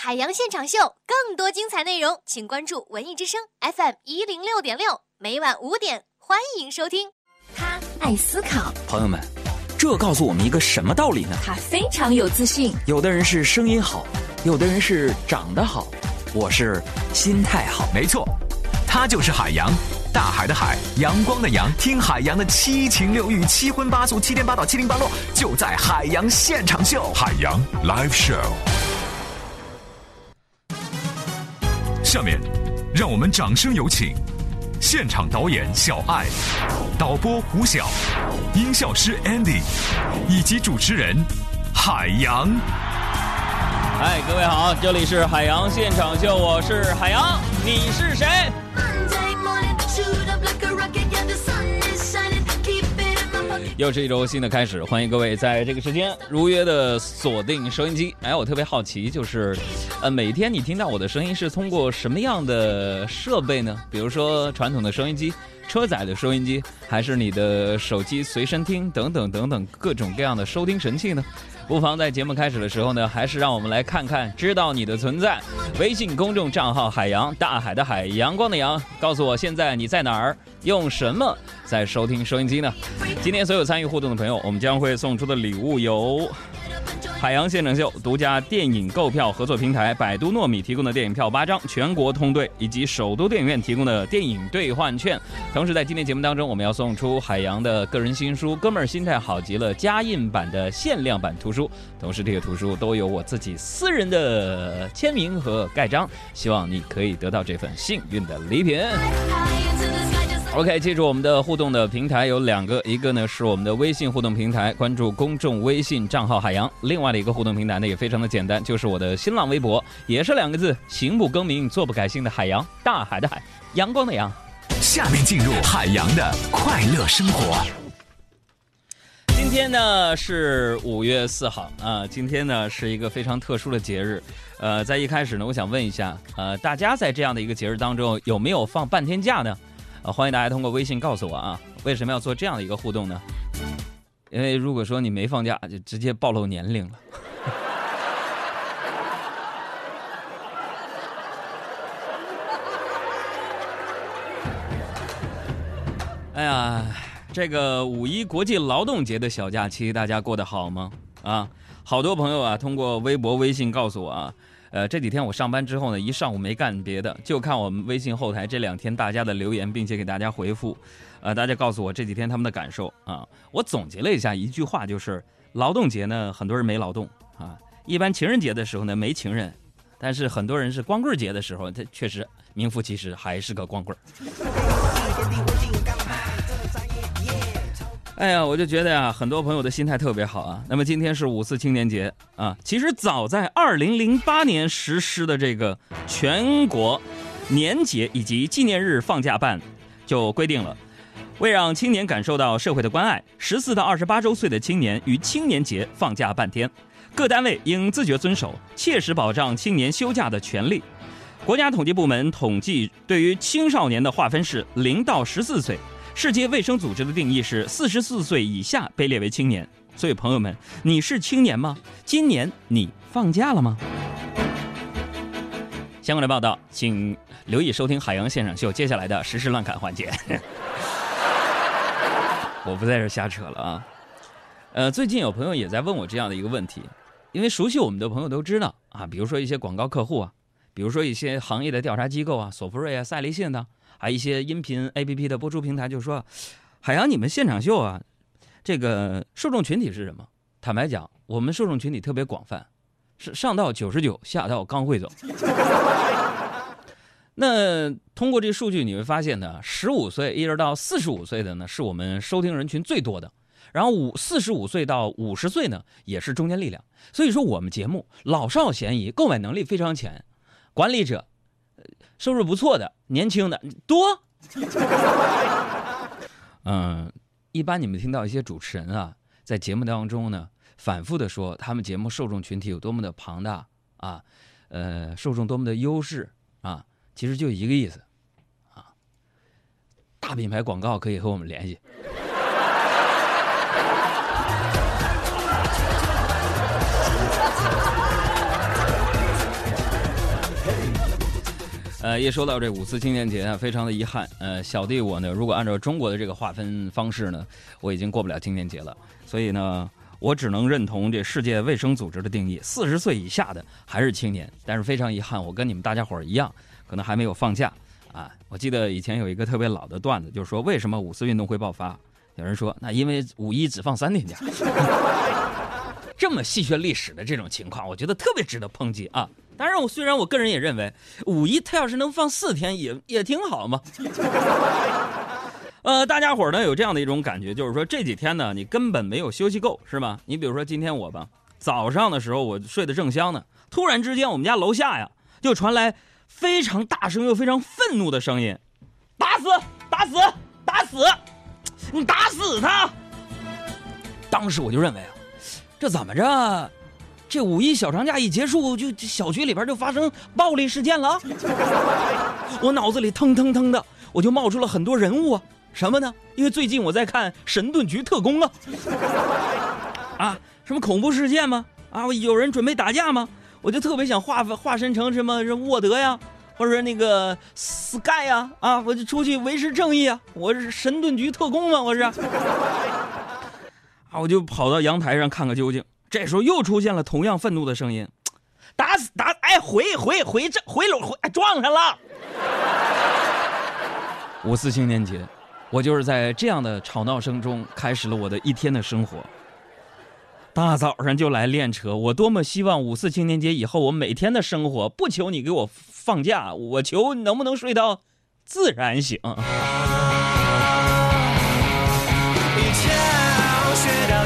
海洋现场秀，更多精彩内容，请关注文艺之声 FM 一零六点六，每晚五点，欢迎收听。他爱思考，朋友们，这告诉我们一个什么道理呢？他非常有自信。有的人是声音好，有的人是长得好，我是心态好。没错，他就是海洋，大海的海，阳光的阳。听海洋的七情六欲、七荤八素、七颠八倒、七零八落，就在海洋现场秀。海洋 Live Show。下面，让我们掌声有请现场导演小爱、导播胡晓、音效师 Andy 以及主持人海洋。嗨，各位好，这里是海洋现场秀，我是海洋，你是谁？又是一周新的开始，欢迎各位在这个时间如约的锁定收音机。哎，我特别好奇，就是，呃，每天你听到我的声音是通过什么样的设备呢？比如说传统的收音机、车载的收音机，还是你的手机随身听等等等等各种各样的收听神器呢？不妨在节目开始的时候呢，还是让我们来看看，知道你的存在。微信公众账号“海洋大海的海阳光的阳”，告诉我现在你在哪儿，用什么在收听收音机呢？今天所有参与互动的朋友，我们将会送出的礼物有。海洋现场秀独家电影购票合作平台百度糯米提供的电影票八张，全国通兑，以及首都电影院提供的电影兑换券。同时，在今天节目当中，我们要送出海洋的个人新书《哥们儿心态好极了》加印版的限量版图书，同时这个图书都有我自己私人的签名和盖章，希望你可以得到这份幸运的礼品。OK，记住我们的互动的平台有两个，一个呢是我们的微信互动平台，关注公众微信账号海洋；另外的一个互动平台呢也非常的简单，就是我的新浪微博，也是两个字：行不更名，坐不改姓的海洋，大海的海，阳光的阳。下面进入海洋的快乐生活。今天呢是五月四号啊，今天呢是一个非常特殊的节日。呃，在一开始呢，我想问一下，呃，大家在这样的一个节日当中有没有放半天假呢？啊，欢迎大家通过微信告诉我啊，为什么要做这样的一个互动呢？因为如果说你没放假，就直接暴露年龄了。哎，这个五一国际劳动节的小假期，大家过得好吗？啊，好多朋友啊，通过微博、微信告诉我啊。呃，这几天我上班之后呢，一上午没干别的，就看我们微信后台这两天大家的留言，并且给大家回复。呃，大家告诉我这几天他们的感受啊。我总结了一下一句话，就是劳动节呢，很多人没劳动啊。一般情人节的时候呢，没情人，但是很多人是光棍节的时候，他确实名副其实还是个光棍。哎呀，我就觉得呀，很多朋友的心态特别好啊。那么今天是五四青年节啊，其实早在二零零八年实施的这个全国年节以及纪念日放假办就规定了，为让青年感受到社会的关爱，十四到二十八周岁的青年于青年节放假半天，各单位应自觉遵守，切实保障青年休假的权利。国家统计部门统计，对于青少年的划分是零到十四岁。世界卫生组织的定义是四十四岁以下被列为青年，所以朋友们，你是青年吗？今年你放假了吗？相关的报道，请留意收听《海洋现场秀》接下来的实时乱侃环节。我不在这瞎扯了啊。呃，最近有朋友也在问我这样的一个问题，因为熟悉我们的朋友都知道啊，比如说一些广告客户啊，比如说一些行业的调查机构啊，索福瑞啊、赛立信呢。还一些音频 A P P 的播出平台就说：“海洋，你们现场秀啊，这个受众群体是什么？坦白讲，我们受众群体特别广泛，是上到九十九，下到刚会走。那通过这数据你会发现呢，十五岁一直到四十五岁的呢，是我们收听人群最多的。然后五四十五岁到五十岁呢，也是中坚力量。所以说，我们节目老少咸宜，购买能力非常强，管理者。”收入不错的年轻的多，嗯，一般你们听到一些主持人啊，在节目当中呢，反复的说他们节目受众群体有多么的庞大啊，呃，受众多么的优势啊，其实就一个意思，啊，大品牌广告可以和我们联系。呃，一说到这五四青年节啊，非常的遗憾。呃，小弟我呢，如果按照中国的这个划分方式呢，我已经过不了青年节了。所以呢，我只能认同这世界卫生组织的定义：四十岁以下的还是青年。但是非常遗憾，我跟你们大家伙儿一样，可能还没有放假啊。我记得以前有一个特别老的段子，就是说为什么五四运动会爆发？有人说，那因为五一只放三天假。这么戏谑历史的这种情况，我觉得特别值得抨击啊！当然，我虽然我个人也认为，五一他要是能放四天，也也挺好嘛。呃，大家伙呢有这样的一种感觉，就是说这几天呢，你根本没有休息够，是吧？你比如说今天我吧，早上的时候我睡得正香呢，突然之间我们家楼下呀就传来非常大声又非常愤怒的声音：“打死，打死，打死，你打死他！”当时我就认为啊。这怎么着？这五一小长假一结束，就小区里边就发生暴力事件了。我脑子里腾腾腾的，我就冒出了很多人物啊，什么呢？因为最近我在看《神盾局特工》啊，啊，什么恐怖事件吗？啊，有人准备打架吗？我就特别想化化身成什么沃德呀，或者那个 Sky 呀，啊，我就出去维持正义啊，我是神盾局特工嘛，我是。啊！我就跑到阳台上看个究竟。这时候又出现了同样愤怒的声音：“打死打！哎，回回回这回楼回撞上了！”五四青年节，我就是在这样的吵闹声中开始了我的一天的生活。大早上就来练车，我多么希望五四青年节以后我每天的生活不求你给我放假，我求能不能睡到自然醒。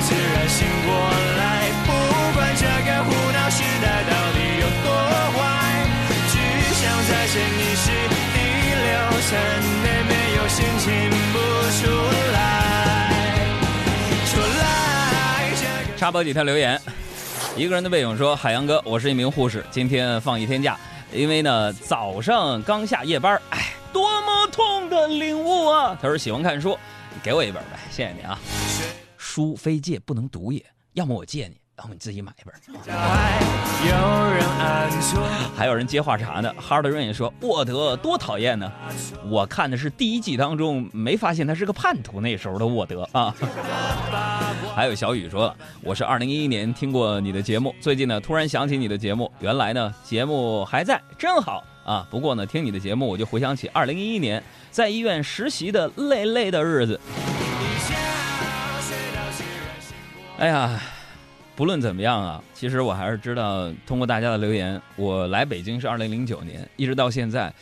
自然醒过，插播几条留言，一个人的背影说：“海洋哥，我是一名护士，今天放一天假，因为呢早上刚下夜班，哎，多么痛的领悟啊！”他说喜欢看书，给我一本呗，谢谢你啊。书非借不能读也，要么我借你，要么你自己买一本。还有人接话茬呢。哈德润也说：“沃德多讨厌呢。”我看的是第一季当中，没发现他是个叛徒那时候的沃德啊。还有小雨说了：“我是二零一一年听过你的节目，最近呢突然想起你的节目，原来呢节目还在，真好啊。不过呢听你的节目，我就回想起二零一一年在医院实习的累累的日子。”哎呀，不论怎么样啊，其实我还是知道，通过大家的留言，我来北京是二零零九年，一直到现在，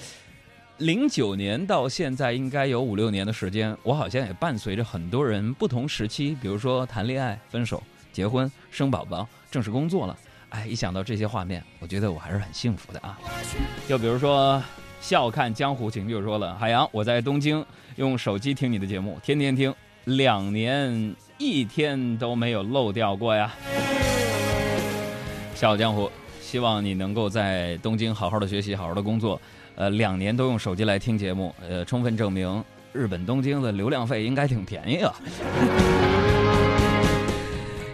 零九年到现在应该有五六年的时间，我好像也伴随着很多人不同时期，比如说谈恋爱、分手、结婚、生宝宝、正式工作了。哎，一想到这些画面，我觉得我还是很幸福的啊。就比如说笑看江湖情就说了，海洋，我在东京用手机听你的节目，天天听，两年。一天都没有漏掉过呀！笑傲江湖，希望你能够在东京好好的学习，好好的工作。呃，两年都用手机来听节目，呃，充分证明日本东京的流量费应该挺便宜啊。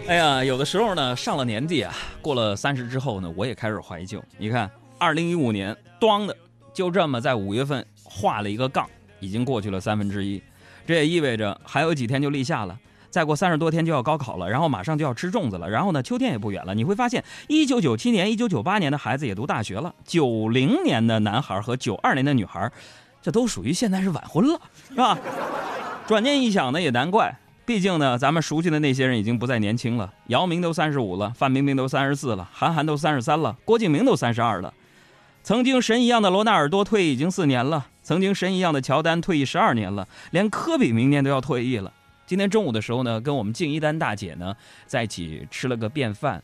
哎呀，有的时候呢，上了年纪啊，过了三十之后呢，我也开始怀旧。你看，二零一五年，咣的，就这么在五月份画了一个杠，已经过去了三分之一，这也意味着还有几天就立夏了。再过三十多天就要高考了，然后马上就要吃粽子了，然后呢，秋天也不远了。你会发现，一九九七年、一九九八年的孩子也读大学了，九零年的男孩和九二年的女孩，这都属于现在是晚婚了，是吧？转念一想呢，也难怪，毕竟呢，咱们熟悉的那些人已经不再年轻了。姚明都三十五了，范冰冰都三十四了，韩寒都三十三了，郭敬明都三十二了。曾经神一样的罗纳尔多退役已经四年了，曾经神一样的乔丹退役十二年了，连科比明年都要退役了。今天中午的时候呢，跟我们敬一丹大姐呢在一起吃了个便饭。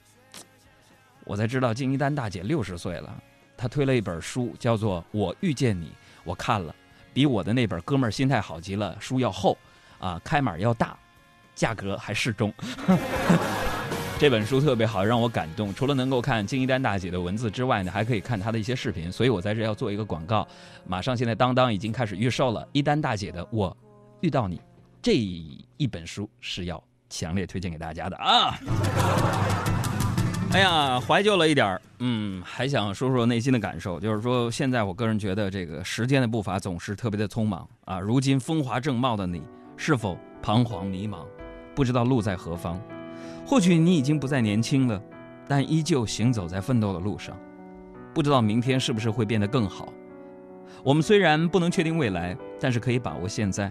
我才知道敬一丹大姐六十岁了，她推了一本书，叫做《我遇见你》，我看了，比我的那本《哥们儿心态好极了》书要厚，啊，开码要大，价格还适中。这本书特别好，让我感动。除了能够看敬一丹大姐的文字之外呢，还可以看她的一些视频。所以我在这要做一个广告，马上现在当当已经开始预售了。一丹大姐的《我遇到你》。这一本书是要强烈推荐给大家的啊！哎呀，怀旧了一点儿，嗯，还想说说内心的感受，就是说，现在我个人觉得这个时间的步伐总是特别的匆忙啊。如今风华正茂的你，是否彷徨迷茫，不知道路在何方？或许你已经不再年轻了，但依旧行走在奋斗的路上，不知道明天是不是会变得更好。我们虽然不能确定未来，但是可以把握现在。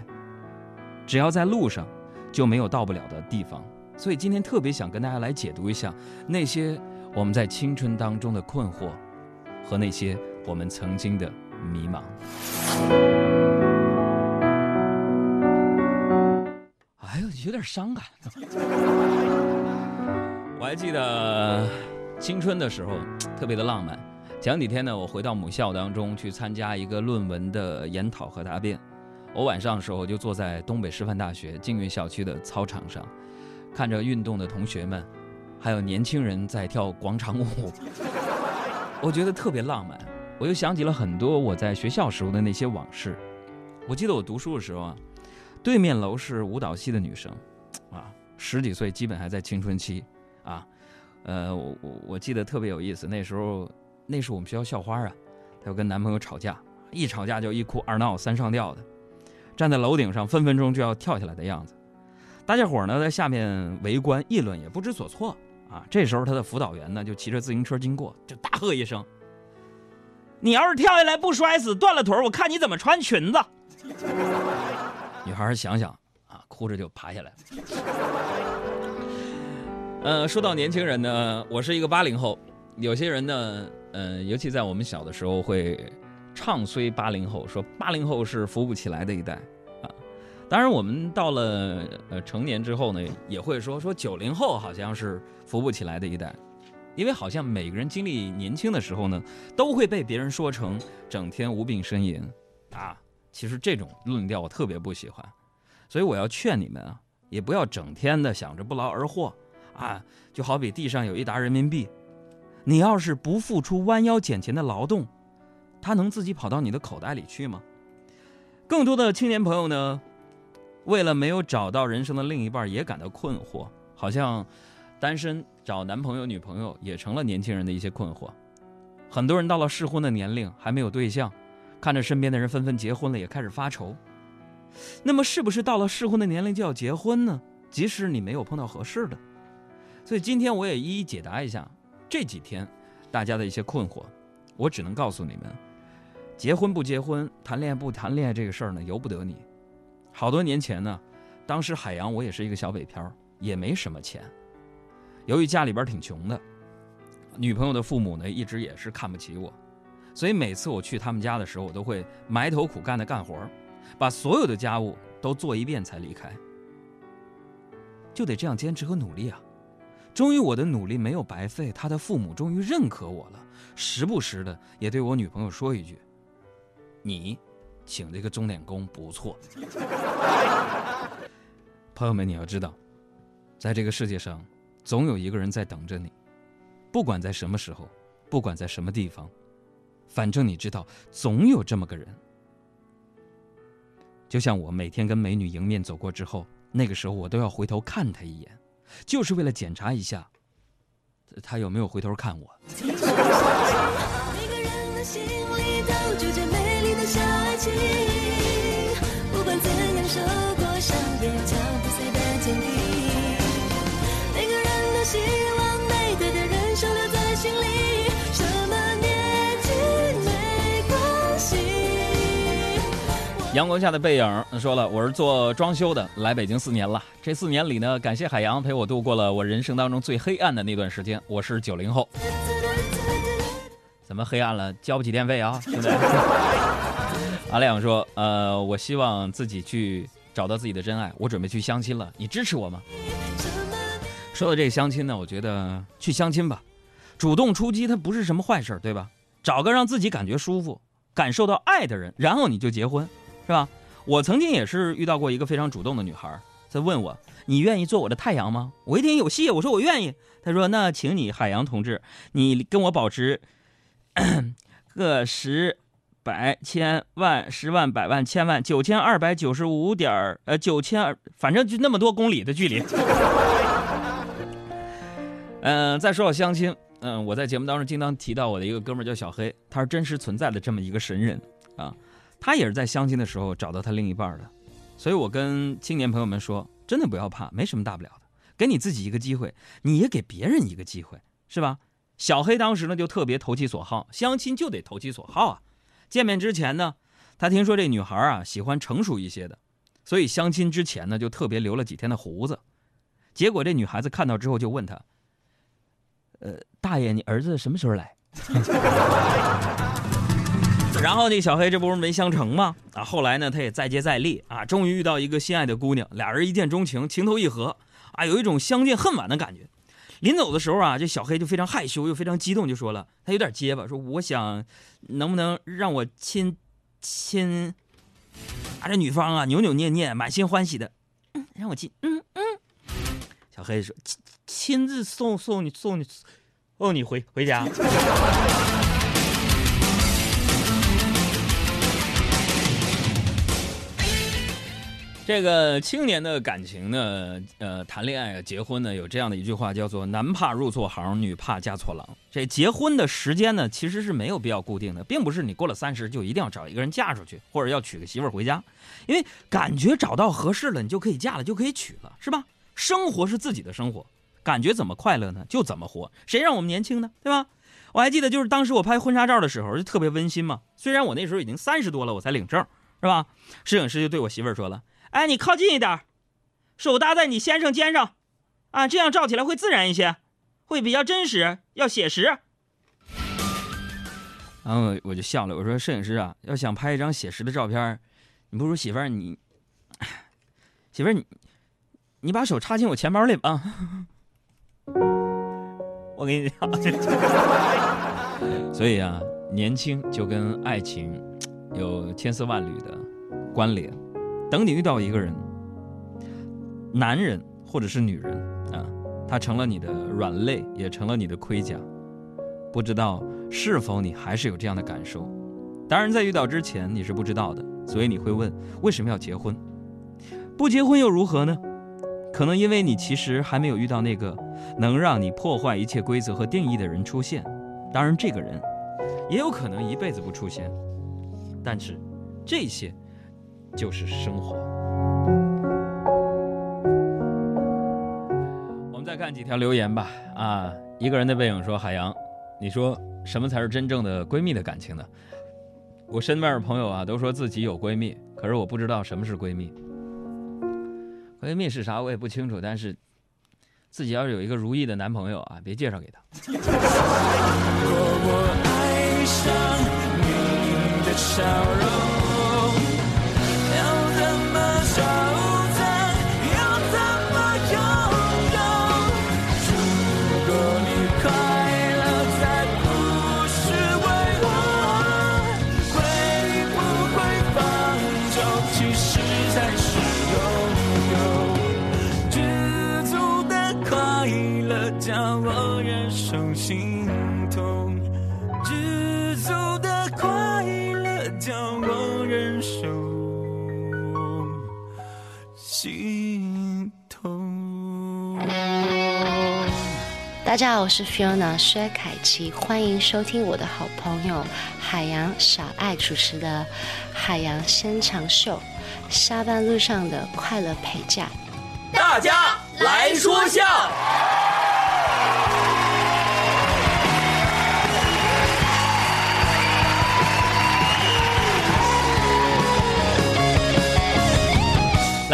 只要在路上，就没有到不了的地方。所以今天特别想跟大家来解读一下那些我们在青春当中的困惑，和那些我们曾经的迷茫。哎呦，有点伤感。我还记得青春的时候特别的浪漫。前几天呢，我回到母校当中去参加一个论文的研讨和答辩。我晚上的时候就坐在东北师范大学静运校区的操场上。看着运动的同学们，还有年轻人在跳广场舞，我觉得特别浪漫。我又想起了很多我在学校时候的那些往事。我记得我读书的时候啊，对面楼是舞蹈系的女生，啊，十几岁，基本还在青春期，啊，呃，我我我记得特别有意思。那时候，那是我们学校校花啊，她要跟男朋友吵架，一吵架就一哭二闹三上吊的，站在楼顶上分分钟就要跳下来的样子。大家伙呢在下面围观议论，也不知所措啊。这时候他的辅导员呢就骑着自行车经过，就大喝一声：“你要是跳下来不摔死，断了腿我看你怎么穿裙子。”女孩想想啊，哭着就爬下来了。呃，说到年轻人呢，我是一个八零后，有些人呢，嗯，尤其在我们小的时候会唱衰八零后，说八零后是扶不起来的一代啊。当然，我们到了呃成年之后呢，也会说说九零后好像是扶不起来的一代，因为好像每个人经历年轻的时候呢，都会被别人说成整天无病呻吟啊。其实这种论调我特别不喜欢，所以我要劝你们啊，也不要整天的想着不劳而获啊。就好比地上有一沓人民币，你要是不付出弯腰捡钱的劳动，它能自己跑到你的口袋里去吗？更多的青年朋友呢？为了没有找到人生的另一半，也感到困惑，好像单身找男朋友、女朋友也成了年轻人的一些困惑。很多人到了适婚的年龄还没有对象，看着身边的人纷纷结婚了，也开始发愁。那么，是不是到了适婚的年龄就要结婚呢？即使你没有碰到合适的。所以今天我也一一解答一下这几天大家的一些困惑。我只能告诉你们，结婚不结婚，谈恋爱不谈恋爱这个事儿呢，由不得你。好多年前呢，当时海洋我也是一个小北漂，也没什么钱。由于家里边挺穷的，女朋友的父母呢一直也是看不起我，所以每次我去他们家的时候，我都会埋头苦干的干活，把所有的家务都做一遍才离开。就得这样坚持和努力啊！终于我的努力没有白费，他的父母终于认可我了，时不时的也对我女朋友说一句：“你。”请这个钟点工不错，朋友们，你要知道，在这个世界上，总有一个人在等着你，不管在什么时候，不管在什么地方，反正你知道，总有这么个人。就像我每天跟美女迎面走过之后，那个时候我都要回头看她一眼，就是为了检查一下，她有没有回头看我。阳光下的背影说了，我是做装修的，来北京四年了。这四年里呢，感谢海洋陪我度过了我人生当中最黑暗的那段时间。我是九零后，怎么黑暗了？交不起电费啊，兄弟。阿亮说：“呃，我希望自己去找到自己的真爱，我准备去相亲了，你支持我吗？”说到这个相亲呢，我觉得去相亲吧，主动出击它不是什么坏事，对吧？找个让自己感觉舒服、感受到爱的人，然后你就结婚，是吧？我曾经也是遇到过一个非常主动的女孩，在问我：“你愿意做我的太阳吗？”我一听有戏，我说我愿意。她说：“那请你海洋同志，你跟我保持 个十。”百千万十万百万千万九千二百九十五点呃九千二，反正就那么多公里的距离。嗯、再说到相亲，嗯、我在节目当中经常提到我的一个哥们叫小黑，他是真实存在的这么一个神人啊，他也是在相亲的时候找到他另一半的，所以我跟青年朋友们说，真的不要怕，没什么大不了的，给你自己一个机会，你也给别人一个机会，是吧？小黑当时呢就特别投其所好，相亲就得投其所好啊。见面之前呢，他听说这女孩啊喜欢成熟一些的，所以相亲之前呢就特别留了几天的胡子。结果这女孩子看到之后就问他：“呃，大爷，你儿子什么时候来？” 然后那小黑这不是没相成吗？啊，后来呢他也再接再厉啊，终于遇到一个心爱的姑娘，俩人一见钟情，情投意合啊，有一种相见恨晚的感觉。临走的时候啊，这小黑就非常害羞又非常激动，就说了，他有点结巴，说我想能不能让我亲亲？啊，这女方啊扭扭捏捏，满心欢喜的，让我亲，嗯嗯。小黑说亲亲自送送你送你送你回回家。这个青年的感情呢，呃，谈恋爱，结婚呢，有这样的一句话叫做“男怕入错行，女怕嫁错郎”。这结婚的时间呢，其实是没有必要固定的，并不是你过了三十就一定要找一个人嫁出去，或者要娶个媳妇回家，因为感觉找到合适了，你就可以嫁了，就可以娶了，是吧？生活是自己的生活，感觉怎么快乐呢，就怎么活。谁让我们年轻呢，对吧？我还记得，就是当时我拍婚纱照的时候，就特别温馨嘛。虽然我那时候已经三十多了，我才领证，是吧？摄影师就对我媳妇儿说了。哎，你靠近一点，手搭在你先生肩上，啊，这样照起来会自然一些，会比较真实，要写实。然后我就笑了，我说：“摄影师啊，要想拍一张写实的照片，你不如媳妇儿你，媳妇儿你，你把手插进我钱包里吧。我给你讲，所以啊，年轻就跟爱情有千丝万缕的关联。等你遇到一个人，男人或者是女人啊，他成了你的软肋，也成了你的盔甲。不知道是否你还是有这样的感受？当然，在遇到之前你是不知道的，所以你会问为什么要结婚？不结婚又如何呢？可能因为你其实还没有遇到那个能让你破坏一切规则和定义的人出现。当然，这个人也有可能一辈子不出现。但是这些。就是生活。我们再看几条留言吧。啊，一个人的背影说：“海洋，你说什么才是真正的闺蜜的感情呢？”我身边的朋友啊，都说自己有闺蜜，可是我不知道什么是闺蜜。闺蜜是啥我也不清楚，但是自己要是有一个如意的男朋友啊，别介绍给他。心痛，知足的快乐叫我忍受心痛。大家好，我是 Fiona 薛凯琪，欢迎收听我的好朋友海洋小爱主持的《海洋先长秀》，下班路上的快乐陪嫁。大家来说笑。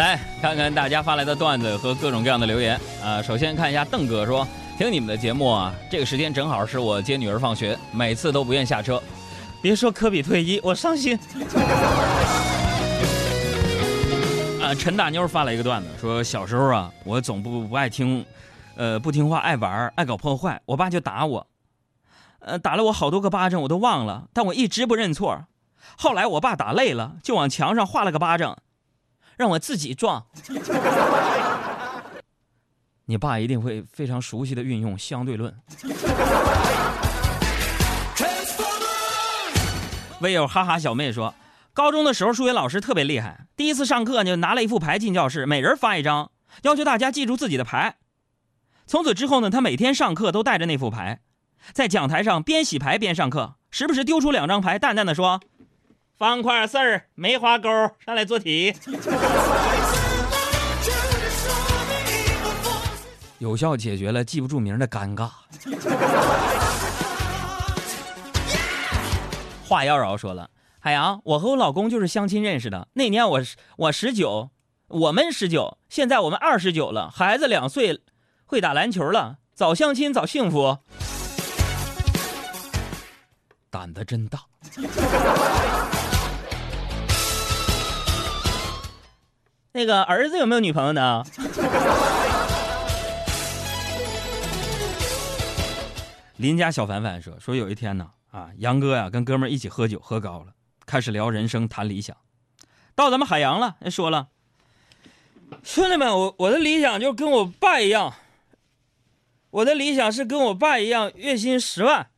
来看看大家发来的段子和各种各样的留言啊！首先看一下邓哥说：“听你们的节目啊，这个时间正好是我接女儿放学，每次都不愿下车。别说科比退役，我伤心。”啊，陈大妞发了一个段子，说小时候啊，我总不不爱听，呃，不听话，爱玩，爱搞破坏，我爸就打我，呃，打了我好多个巴掌，我都忘了，但我一直不认错。后来我爸打累了，就往墙上画了个巴掌。让我自己撞，你爸一定会非常熟悉的运用相对论。微友哈哈小妹说，高中的时候数学老师特别厉害，第一次上课就拿了一副牌进教室，每人发一张，要求大家记住自己的牌。从此之后呢，他每天上课都带着那副牌，在讲台上边洗牌边上课，时不时丢出两张牌，淡淡的说：“方块四儿梅花钩，上来做题。”有效解决了记不住名的尴尬。话妖娆说了：“海洋，我和我老公就是相亲认识的。那年我我十九，我们十九，现在我们二十九了，孩子两岁，会打篮球了。早相亲早幸福。”胆子真大。那个儿子有没有女朋友呢？邻家小凡凡说：“说有一天呢，啊，杨哥呀跟哥们一起喝酒，喝高了，开始聊人生，谈理想。到咱们海洋了，人说了，兄弟们，我我的理想就跟我爸一样，我的理想是跟我爸一样，月薪十万。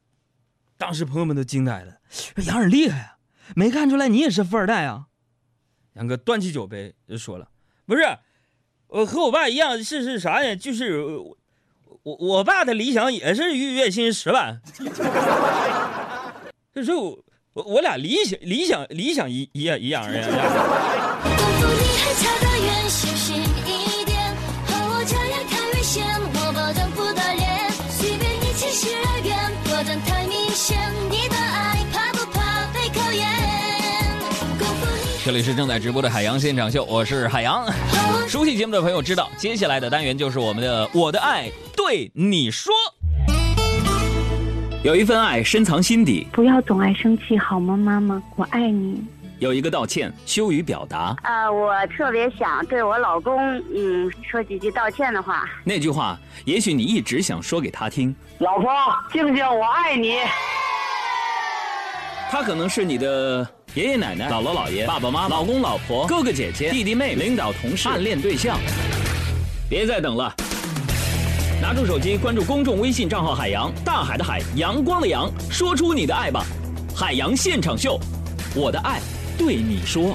当时朋友们都惊呆了，杨儿厉害啊，没看出来你也是富二代啊。杨哥端起酒杯就说了，不是，我和我爸一样，是是啥呀？就是。”我我爸的理想也是月月薪十万，就是我我俩理想理想理想一一样一样这里是正在直播的海洋现场秀，我是海洋。熟悉节目的朋友知道，接下来的单元就是我们的“我的爱对你说”。有一份爱深藏心底，不要总爱生气好吗，妈妈？我爱你。有一个道歉羞于表达，呃，我特别想对我老公，嗯，说几句道歉的话。那句话，也许你一直想说给他听。老婆，静静，我爱你。他可能是你的。爷爷奶奶、姥姥姥爷、爸爸妈妈、老公老婆、哥哥姐姐、弟弟妹妹、领导同事、暗恋对象，别再等了！拿出手机，关注公众微信账号“海洋大海的海阳光的阳”，说出你的爱吧！海洋现场秀，我的爱对你说。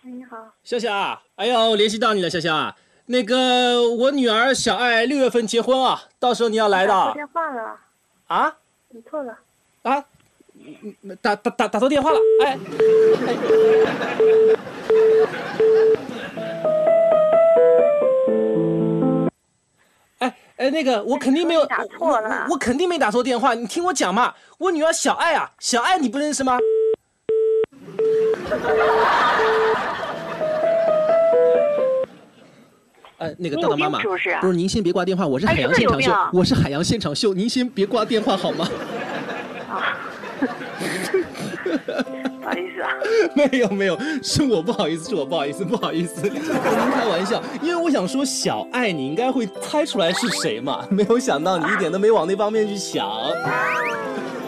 你好，笑笑，哎呦，联系到你了，笑笑。那个，我女儿小爱六月份结婚啊，到时候你要来的。打错电话了。啊？你错了。啊？打打打打错电话了，哎。哎哎，那个我肯定没有打错了，我肯定没打错电话，你听我讲嘛，我女儿小爱啊，小爱你不认识吗？哎，那个大大妈妈，不是您先别挂电话，我是海洋现场秀，我是海洋现场秀，您先别挂电话好吗？啊，不好意思啊，没有没有，是我不好意思，是我不好意思，不好意思，跟您开玩笑，因为我想说小爱你应该会猜出来是谁嘛，没有想到你一点都没往那方面去想。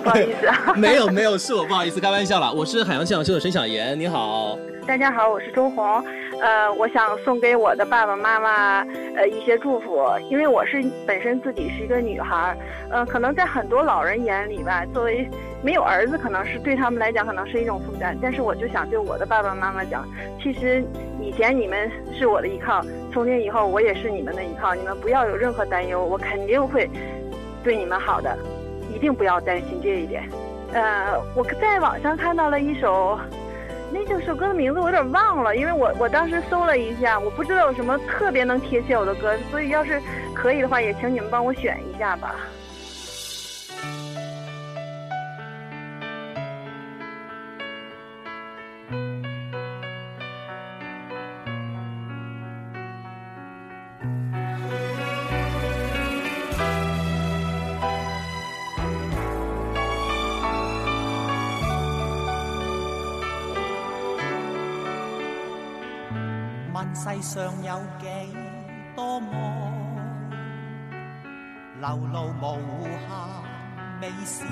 不好意思啊，没有没有，是我不好意思，开玩笑了，我是海洋现场秀的沈小妍，你好。大家好，我是周红，呃，我想送给我的爸爸妈妈呃一些祝福，因为我是本身自己是一个女孩，呃，可能在很多老人眼里吧，作为没有儿子，可能是对他们来讲可能是一种负担，但是我就想对我的爸爸妈妈讲，其实以前你们是我的依靠，从今以后我也是你们的依靠，你们不要有任何担忧，我肯定会对你们好的，一定不要担心这一点。呃，我在网上看到了一首。那这首歌的名字我有点忘了，因为我我当时搜了一下，我不知道有什么特别能贴切我的歌，所以要是可以的话，也请你们帮我选一下吧。世上有几多爱，流露无限美事。